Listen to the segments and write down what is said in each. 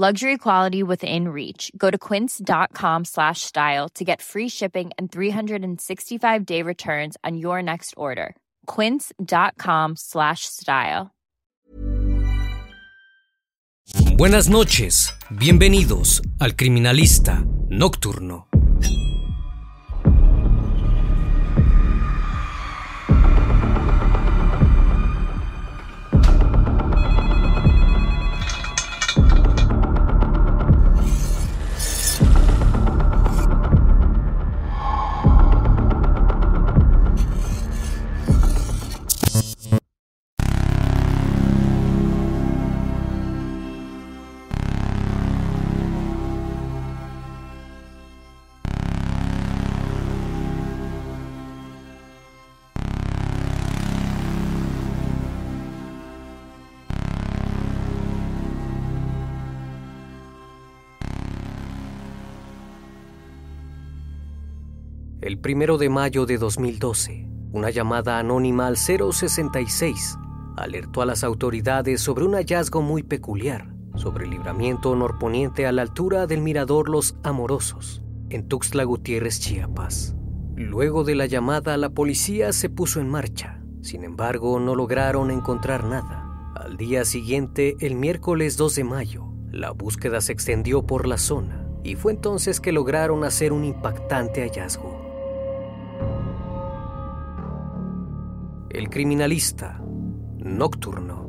Luxury quality within reach. Go to quince.com slash style to get free shipping and 365 day returns on your next order. Quince.com slash style. Buenas noches. Bienvenidos al Criminalista Nocturno. El primero de mayo de 2012, una llamada anónima al 066 alertó a las autoridades sobre un hallazgo muy peculiar sobre el libramiento norponiente a la altura del mirador Los Amorosos, en Tuxtla Gutiérrez, Chiapas. Luego de la llamada, la policía se puso en marcha. Sin embargo, no lograron encontrar nada. Al día siguiente, el miércoles 2 de mayo, la búsqueda se extendió por la zona y fue entonces que lograron hacer un impactante hallazgo. El criminalista nocturno.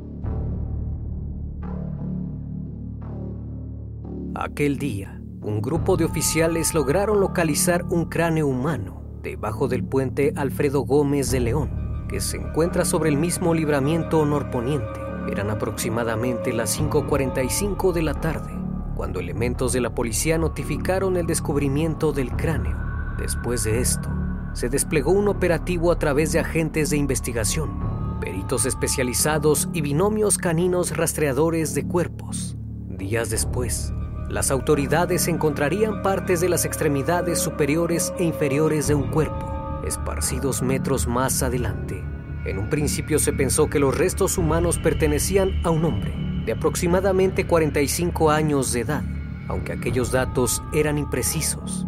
Aquel día, un grupo de oficiales lograron localizar un cráneo humano debajo del puente Alfredo Gómez de León, que se encuentra sobre el mismo libramiento norponiente. Eran aproximadamente las 5.45 de la tarde, cuando elementos de la policía notificaron el descubrimiento del cráneo. Después de esto, se desplegó un operativo a través de agentes de investigación, peritos especializados y binomios caninos rastreadores de cuerpos. Días después, las autoridades encontrarían partes de las extremidades superiores e inferiores de un cuerpo, esparcidos metros más adelante. En un principio se pensó que los restos humanos pertenecían a un hombre de aproximadamente 45 años de edad, aunque aquellos datos eran imprecisos,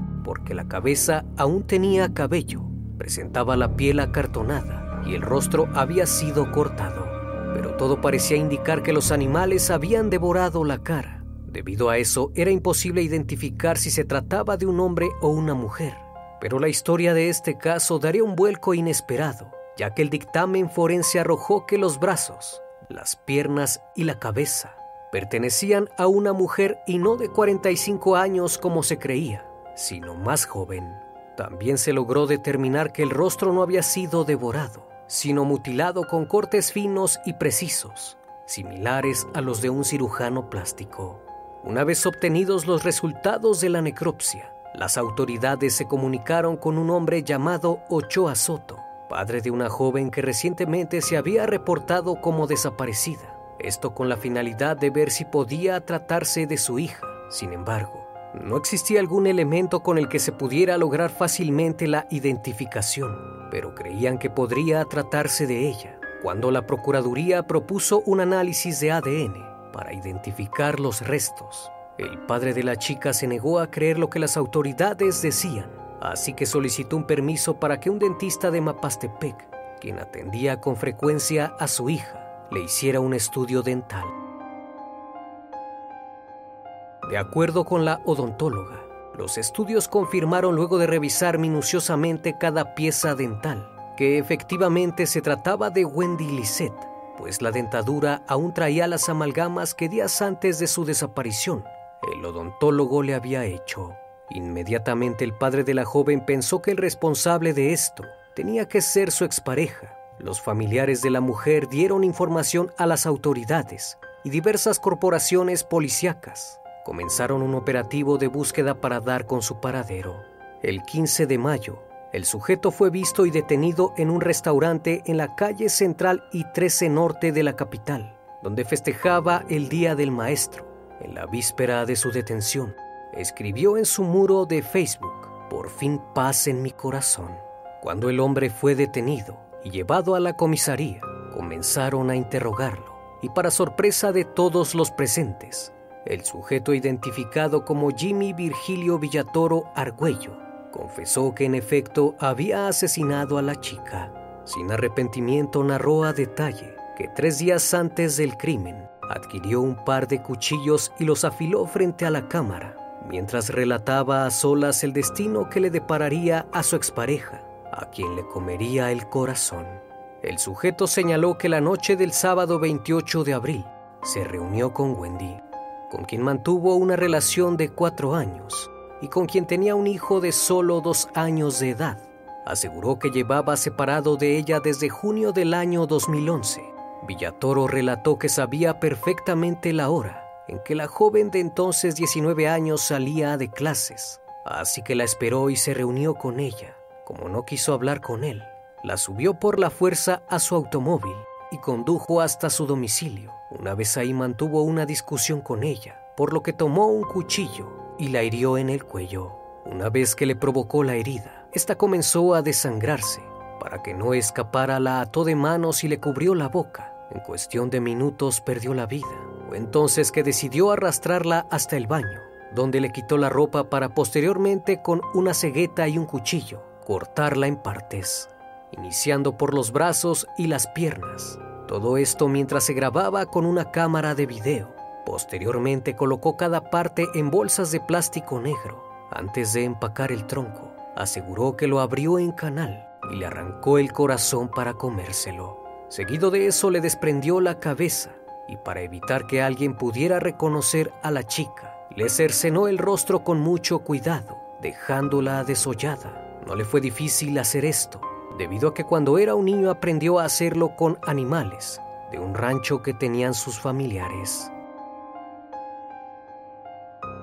la cabeza aún tenía cabello, presentaba la piel acartonada y el rostro había sido cortado, pero todo parecía indicar que los animales habían devorado la cara. Debido a eso, era imposible identificar si se trataba de un hombre o una mujer. Pero la historia de este caso daría un vuelco inesperado, ya que el dictamen forense arrojó que los brazos, las piernas y la cabeza pertenecían a una mujer y no de 45 años como se creía, sino más joven. También se logró determinar que el rostro no había sido devorado, sino mutilado con cortes finos y precisos, similares a los de un cirujano plástico. Una vez obtenidos los resultados de la necropsia, las autoridades se comunicaron con un hombre llamado Ochoa Soto, padre de una joven que recientemente se había reportado como desaparecida. Esto con la finalidad de ver si podía tratarse de su hija. Sin embargo, No existía algún elemento con el que se pudiera lograr fácilmente la identificación, pero creían que podría tratarse de ella cuando la Procuraduría propuso un análisis de ADN para identificar los restos. El padre de la chica se negó a creer lo que las autoridades decían, así que solicitó un permiso para que un dentista de Mapastepec, quien atendía con frecuencia a su hija, le hiciera un estudio dental. De acuerdo con la odontóloga, los estudios confirmaron luego de revisar minuciosamente cada pieza dental que efectivamente se trataba de Wendy Lisette, pues la dentadura aún traía las amalgamas que días antes de su desaparición el odontólogo le había hecho. Inmediatamente el padre de la joven pensó que el responsable de esto tenía que ser su expareja. Los familiares de la mujer dieron información a las autoridades y diversas corporaciones policíacas comenzaron un operativo de búsqueda para dar con su paradero. El 15 de mayo, el sujeto fue visto y detenido en un restaurante en la calle central y 13 norte de la capital, donde festejaba el Día del Maestro. En la víspera de su detención, escribió en su muro de Facebook, por fin paz en mi corazón. Cuando el hombre fue detenido y llevado a la comisaría, comenzaron a interrogarlo y para sorpresa de todos los presentes, el sujeto identificado como Jimmy Virgilio Villatoro Argüello confesó que en efecto había asesinado a la chica. Sin arrepentimiento narró a detalle que tres días antes del crimen adquirió un par de cuchillos y los afiló frente a la cámara, mientras relataba a solas el destino que le depararía a su expareja, a quien le comería el corazón. El sujeto señaló que la noche del sábado 28 de abril se reunió con Wendy, con quien mantuvo una relación de cuatro años y con quien tenía un hijo de solo dos años de edad. Aseguró que llevaba separado de ella desde junio del año 2011. Villatoro relató que sabía perfectamente la hora en que la joven de entonces 19 años salía de clases, así que la esperó y se reunió con ella. Como no quiso hablar con él, la subió por la fuerza a su automóvil y condujo hasta su domicilio. Una vez ahí mantuvo una discusión con ella, por lo que tomó un cuchillo y la hirió en el cuello. Una vez que le provocó la herida, esta comenzó a desangrarse. Para que no escapara, la ató de manos y le cubrió la boca. En cuestión de minutos perdió la vida. Fue entonces que decidió arrastrarla hasta el baño, donde le quitó la ropa para posteriormente con una cegueta y un cuchillo cortarla en partes, iniciando por los brazos y las piernas. Todo esto mientras se grababa con una cámara de video. Posteriormente colocó cada parte en bolsas de plástico negro. Antes de empacar el tronco, aseguró que lo abrió en canal y le arrancó el corazón para comérselo. Seguido de eso le desprendió la cabeza y para evitar que alguien pudiera reconocer a la chica, le cercenó el rostro con mucho cuidado, dejándola desollada. No le fue difícil hacer esto, debido a que cuando era un niño aprendió a hacerlo con animales de un rancho que tenían sus familiares.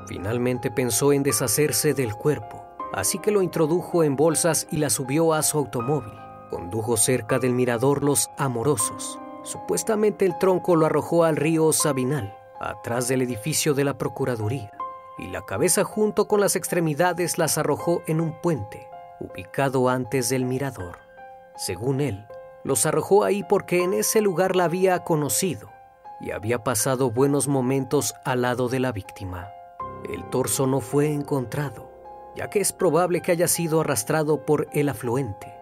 Finalmente pensó en deshacerse del cuerpo, así que lo introdujo en bolsas y la subió a su automóvil. Condujo cerca del mirador Los Amorosos. Supuestamente el tronco lo arrojó al río Sabinal, atrás del edificio de la Procuraduría, y la cabeza junto con las extremidades las arrojó en un puente, ubicado antes del mirador. Según él, los arrojó ahí porque en ese lugar la había conocido y había pasado buenos momentos al lado de la víctima. El torso no fue encontrado, ya que es probable que haya sido arrastrado por el afluente.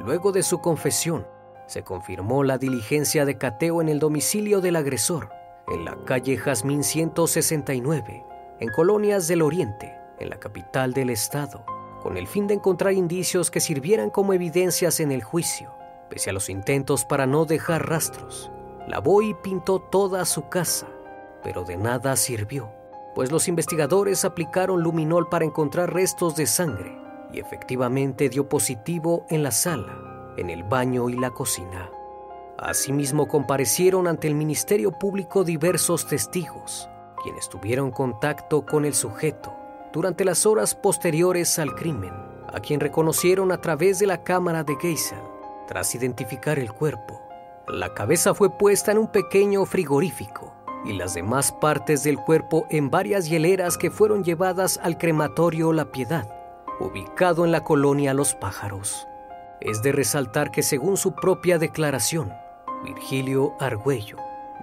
Luego de su confesión, se confirmó la diligencia de cateo en el domicilio del agresor, en la calle Jazmín 169, en Colonias del Oriente, en la capital del estado, con el fin de encontrar indicios que sirvieran como evidencias en el juicio. Pese a los intentos para no dejar rastros, lavó y pintó toda su casa, pero de nada sirvió pues los investigadores aplicaron luminol para encontrar restos de sangre y efectivamente dio positivo en la sala, en el baño y la cocina. Asimismo comparecieron ante el Ministerio Público diversos testigos, quienes tuvieron contacto con el sujeto durante las horas posteriores al crimen, a quien reconocieron a través de la cámara de Geisel. Tras identificar el cuerpo, la cabeza fue puesta en un pequeño frigorífico y las demás partes del cuerpo en varias hieleras que fueron llevadas al crematorio La Piedad, ubicado en la colonia Los Pájaros. Es de resaltar que según su propia declaración, Virgilio Argüello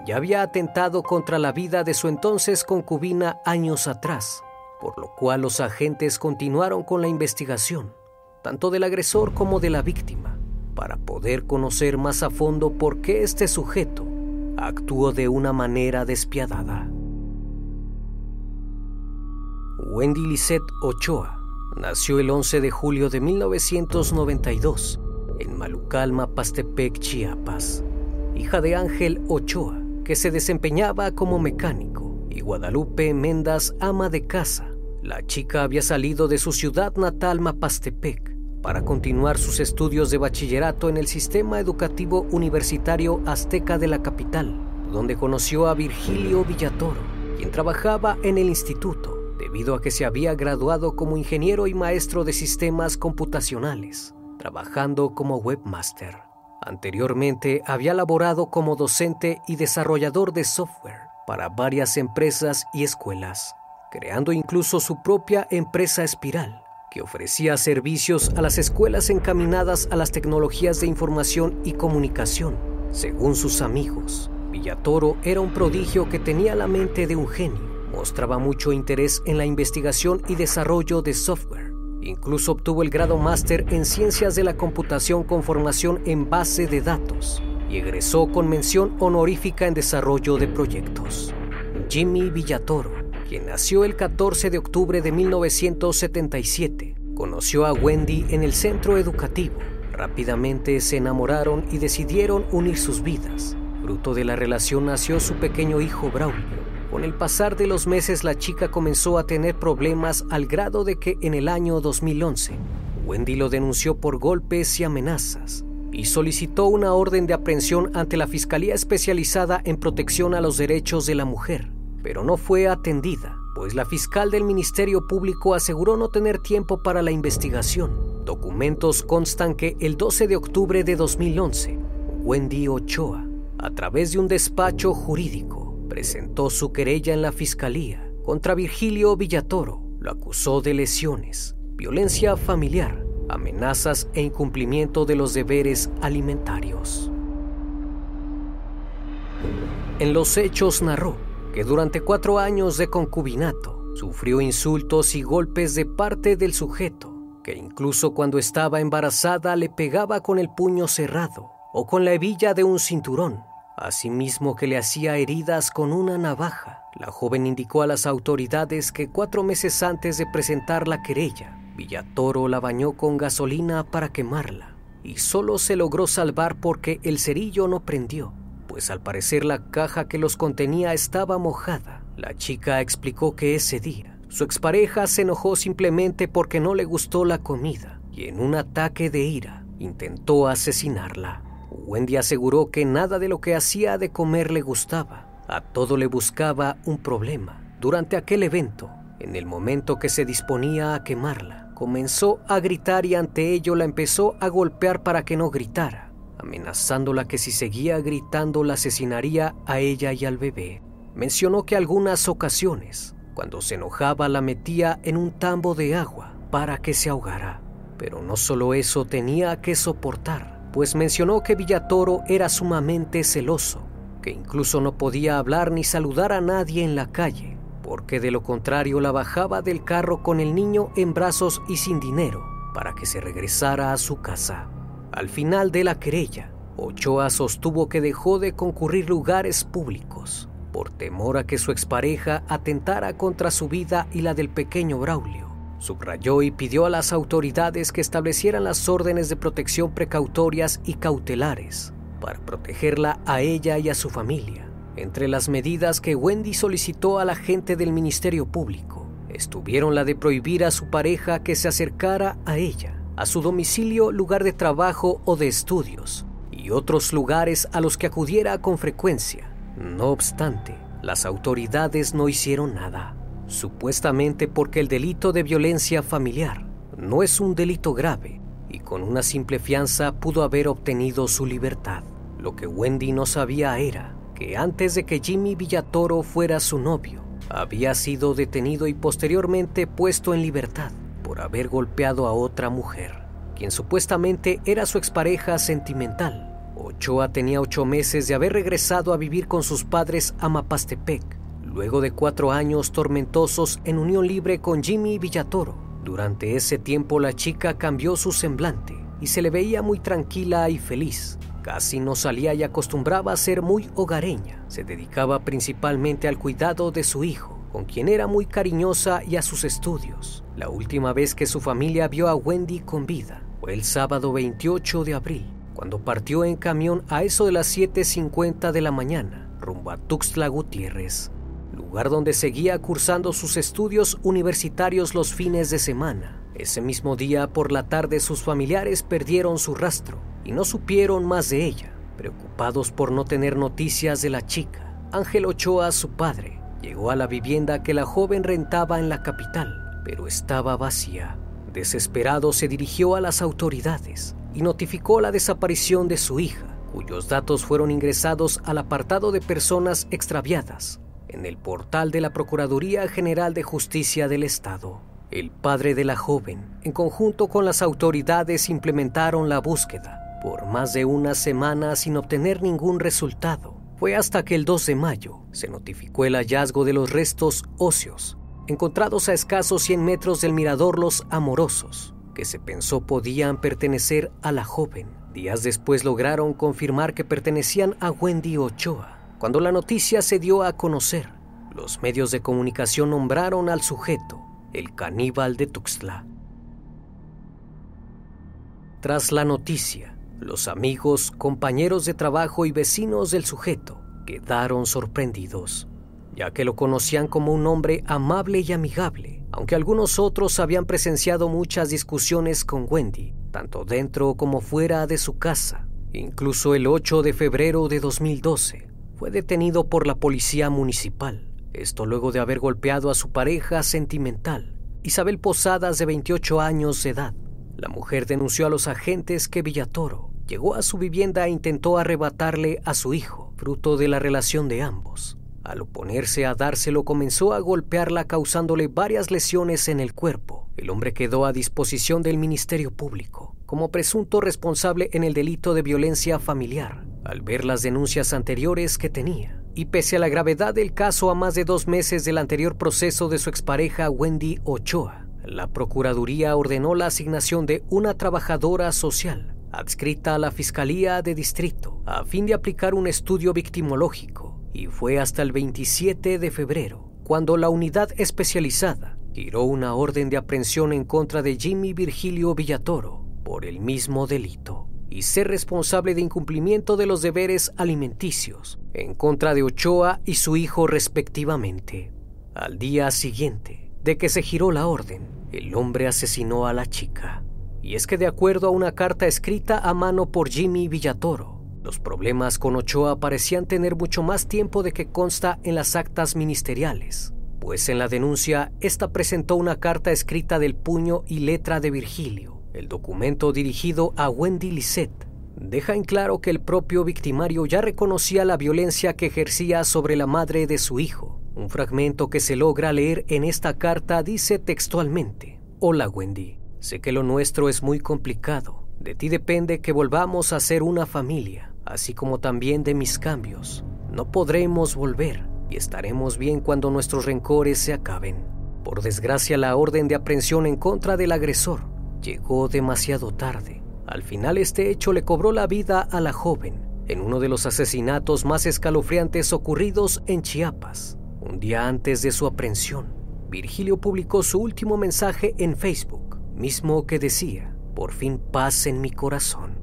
ya había atentado contra la vida de su entonces concubina años atrás, por lo cual los agentes continuaron con la investigación, tanto del agresor como de la víctima, para poder conocer más a fondo por qué este sujeto actuó de una manera despiadada. Wendy Lisette Ochoa nació el 11 de julio de 1992 en Malucalma, Pastepec, Chiapas, hija de Ángel Ochoa, que se desempeñaba como mecánico, y Guadalupe Mendas, ama de casa. La chica había salido de su ciudad natal, Mapastepec, para continuar sus estudios de bachillerato en el sistema educativo universitario azteca de la capital, donde conoció a Virgilio Villatoro, quien trabajaba en el instituto debido a que se había graduado como ingeniero y maestro de sistemas computacionales, trabajando como webmaster. Anteriormente había laborado como docente y desarrollador de software para varias empresas y escuelas, creando incluso su propia empresa espiral, que ofrecía servicios a las escuelas encaminadas a las tecnologías de información y comunicación. Según sus amigos, Villatoro era un prodigio que tenía la mente de un genio Mostraba mucho interés en la investigación y desarrollo de software. Incluso obtuvo el grado máster en Ciencias de la Computación con formación en base de datos y egresó con mención honorífica en desarrollo de proyectos. Jimmy Villatoro, nació el 14 de octubre de 1977, conoció a Wendy en el centro educativo. Rápidamente se enamoraron y decidieron unir sus vidas. Fruto de la relación nació su pequeño hijo Braulio con el pasar de los meses la chica comenzó a tener problemas al grado de que en el año 2011 Wendy lo denunció por golpes y amenazas y solicitó una orden de aprehensión ante la Fiscalía Especializada en Protección a los Derechos de la Mujer, pero no fue atendida, pues la fiscal del Ministerio Público aseguró no tener tiempo para la investigación. Documentos constan que el 12 de octubre de 2011, Wendy Ochoa, a través de un despacho jurídico, presentó su querella en la fiscalía contra Virgilio Villatoro. Lo acusó de lesiones, violencia familiar, amenazas e incumplimiento de los deberes alimentarios. En los hechos narró que durante cuatro años de concubinato sufrió insultos y golpes de parte del sujeto, que incluso cuando estaba embarazada le pegaba con el puño cerrado o con la hebilla de un cinturón Asimismo que le hacía heridas con una navaja. La joven indicó a las autoridades que cuatro meses antes de presentar la querella, Villatoro la bañó con gasolina para quemarla y solo se logró salvar porque el cerillo no prendió, pues al parecer la caja que los contenía estaba mojada. La chica explicó que ese día su expareja se enojó simplemente porque no le gustó la comida y en un ataque de ira intentó asesinarla. Wendy aseguró que nada de lo que hacía de comer le gustaba. A todo le buscaba un problema. Durante aquel evento, en el momento que se disponía a quemarla, comenzó a gritar y ante ello la empezó a golpear para que no gritara, amenazándola que si seguía gritando la asesinaría a ella y al bebé. Mencionó que algunas ocasiones, cuando se enojaba, la metía en un tambo de agua para que se ahogara. Pero no solo eso tenía que soportar, pues mencionó que Villatoro era sumamente celoso, que incluso no podía hablar ni saludar a nadie en la calle, porque de lo contrario la bajaba del carro con el niño en brazos y sin dinero para que se regresara a su casa. Al final de la querella, Ochoa sostuvo que dejó de concurrir lugares públicos por temor a que su expareja atentara contra su vida y la del pequeño Braulio Subrayó y pidió a las autoridades que establecieran las órdenes de protección precautorias y cautelares para protegerla a ella y a su familia. Entre las medidas que Wendy solicitó a la gente del Ministerio Público estuvieron la de prohibir a su pareja que se acercara a ella, a su domicilio, lugar de trabajo o de estudios, y otros lugares a los que acudiera con frecuencia. No obstante, las autoridades no hicieron nada supuestamente porque el delito de violencia familiar no es un delito grave y con una simple fianza pudo haber obtenido su libertad. Lo que Wendy no sabía era que antes de que Jimmy Villatoro fuera su novio, había sido detenido y posteriormente puesto en libertad por haber golpeado a otra mujer, quien supuestamente era su expareja sentimental. Ochoa tenía ocho meses de haber regresado a vivir con sus padres a Mapastepec, luego de cuatro años tormentosos en unión libre con Jimmy Villatoro. Durante ese tiempo la chica cambió su semblante y se le veía muy tranquila y feliz. Casi no salía y acostumbraba a ser muy hogareña. Se dedicaba principalmente al cuidado de su hijo, con quien era muy cariñosa y a sus estudios. La última vez que su familia vio a Wendy con vida fue el sábado 28 de abril, cuando partió en camión a eso de las 7.50 de la mañana, rumbo a Tuxtla Gutiérrez, lugar donde seguía cursando sus estudios universitarios los fines de semana. Ese mismo día por la tarde sus familiares perdieron su rastro y no supieron más de ella. Preocupados por no tener noticias de la chica, Ángel Ochoa, su padre, llegó a la vivienda que la joven rentaba en la capital, pero estaba vacía. Desesperado se dirigió a las autoridades y notificó la desaparición de su hija, cuyos datos fueron ingresados al apartado de personas extraviadas en el portal de la Procuraduría General de Justicia del Estado. El padre de la joven, en conjunto con las autoridades, implementaron la búsqueda por más de una semana sin obtener ningún resultado. Fue hasta que el 2 de mayo se notificó el hallazgo de los restos óseos, encontrados a escasos 100 metros del mirador Los Amorosos, que se pensó podían pertenecer a la joven. Días después lograron confirmar que pertenecían a Wendy Ochoa. Cuando la noticia se dio a conocer, los medios de comunicación nombraron al sujeto el caníbal de Tuxtla. Tras la noticia, los amigos, compañeros de trabajo y vecinos del sujeto quedaron sorprendidos, ya que lo conocían como un hombre amable y amigable, aunque algunos otros habían presenciado muchas discusiones con Wendy, tanto dentro como fuera de su casa. Incluso el 8 de febrero de 2012 fue detenido por la policía municipal esto luego de haber golpeado a su pareja sentimental, Isabel Posadas, de 28 años de edad. La mujer denunció a los agentes que Villatoro llegó a su vivienda e intentó arrebatarle a su hijo, fruto de la relación de ambos. Al oponerse a dárselo, comenzó a golpearla causándole varias lesiones en el cuerpo. El hombre quedó a disposición del Ministerio Público como presunto responsable en el delito de violencia familiar, al ver las denuncias anteriores que tenía y pese a la gravedad del caso a más de dos meses del anterior proceso de su expareja Wendy Ochoa, la Procuraduría ordenó la asignación de una trabajadora social adscrita a la Fiscalía de Distrito a fin de aplicar un estudio victimológico y fue hasta el 27 de febrero cuando la unidad especializada giró una orden de aprehensión en contra de Jimmy Virgilio Villatoro por el mismo delito y ser responsable de incumplimiento de los deberes alimenticios en contra de Ochoa y su hijo respectivamente. Al día siguiente de que se giró la orden, el hombre asesinó a la chica. Y es que de acuerdo a una carta escrita a mano por Jimmy Villatoro, los problemas con Ochoa parecían tener mucho más tiempo de que consta en las actas ministeriales, pues en la denuncia esta presentó una carta escrita del puño y letra de Virgilio, el documento dirigido a Wendy Lisette deja en claro que el propio victimario ya reconocía la violencia que ejercía sobre la madre de su hijo. Un fragmento que se logra leer en esta carta dice textualmente, Hola Wendy, sé que lo nuestro es muy complicado. De ti depende que volvamos a ser una familia, así como también de mis cambios. No podremos volver y estaremos bien cuando nuestros rencores se acaben. Por desgracia, la orden de aprehensión en contra del agresor llegó demasiado tarde. Al final este hecho le cobró la vida a la joven en uno de los asesinatos más escalofriantes ocurridos en Chiapas. Un día antes de su aprehensión, Virgilio publicó su último mensaje en Facebook, mismo que decía, por fin paz en mi corazón.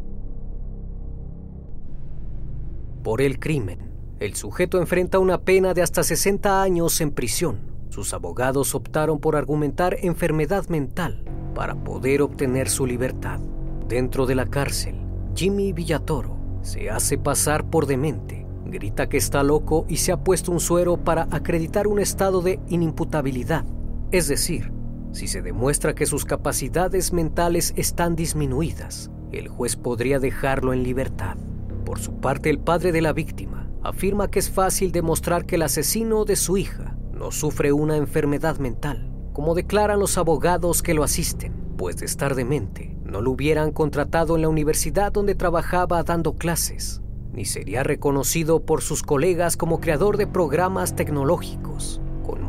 Por el crimen, el sujeto enfrenta una pena de hasta 60 años en prisión. Sus abogados optaron por argumentar enfermedad mental para poder obtener su libertad. Dentro de la cárcel, Jimmy Villatoro se hace pasar por demente, grita que está loco y se ha puesto un suero para acreditar un estado de inimputabilidad. Es decir, si se demuestra que sus capacidades mentales están disminuidas, el juez podría dejarlo en libertad. Por su parte, el padre de la víctima afirma que es fácil demostrar que el asesino de su hija no sufre una enfermedad mental, como declaran los abogados que lo asisten, pues de estar demente no lo hubieran contratado en la universidad donde trabajaba dando clases, ni sería reconocido por sus colegas como creador de programas tecnológicos,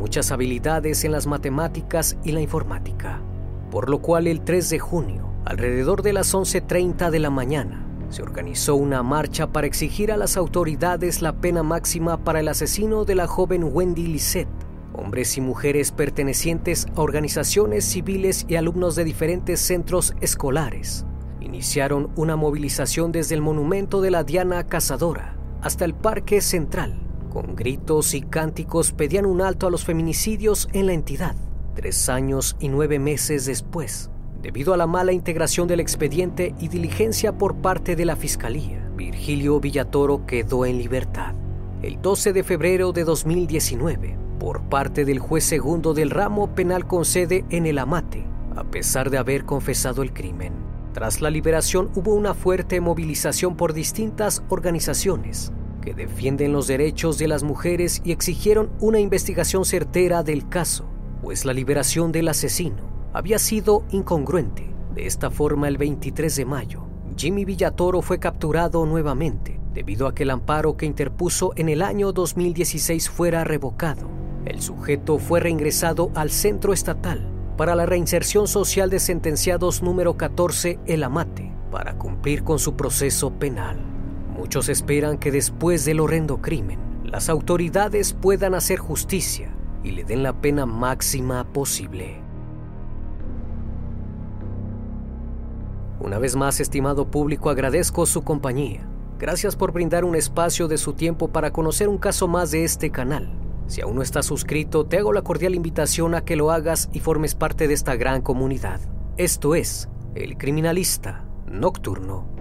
muchas habilidades en las matemáticas y la informática. Por lo cual el 3 de junio, alrededor de las 11.30 de la mañana, se organizó una marcha para exigir a las autoridades la pena máxima para el asesino de la joven Wendy Lisette. Hombres y mujeres pertenecientes a organizaciones civiles y alumnos de diferentes centros escolares iniciaron una movilización desde el monumento de la Diana Cazadora hasta el Parque Central. Con gritos y cánticos pedían un alto a los feminicidios en la entidad. Tres años y nueve meses después, debido a la mala integración del expediente y diligencia por parte de la Fiscalía, Virgilio Villatoro quedó en libertad. El 12 de febrero de 2019, por parte del juez segundo del ramo penal con sede en el Amate, a pesar de haber confesado el crimen. Tras la liberación hubo una fuerte movilización por distintas organizaciones que defienden los derechos de las mujeres y exigieron una investigación certera del caso, pues la liberación del asesino había sido incongruente. De esta forma, el 23 de mayo, Jimmy Villatoro fue capturado nuevamente debido a que el amparo que interpuso en el año 2016 fuera revocado. El sujeto fue reingresado al centro estatal para la reinserción social de sentenciados número 14 El Amate para cumplir con su proceso penal. Muchos esperan que después del horrendo crimen, las autoridades puedan hacer justicia y le den la pena máxima posible. Una vez más, estimado público, agradezco su compañía. Gracias por brindar un espacio de su tiempo para conocer un caso más de este canal. Si aún no estás suscrito, te hago la cordial invitación a que lo hagas y formes parte de esta gran comunidad. Esto es El Criminalista Nocturno.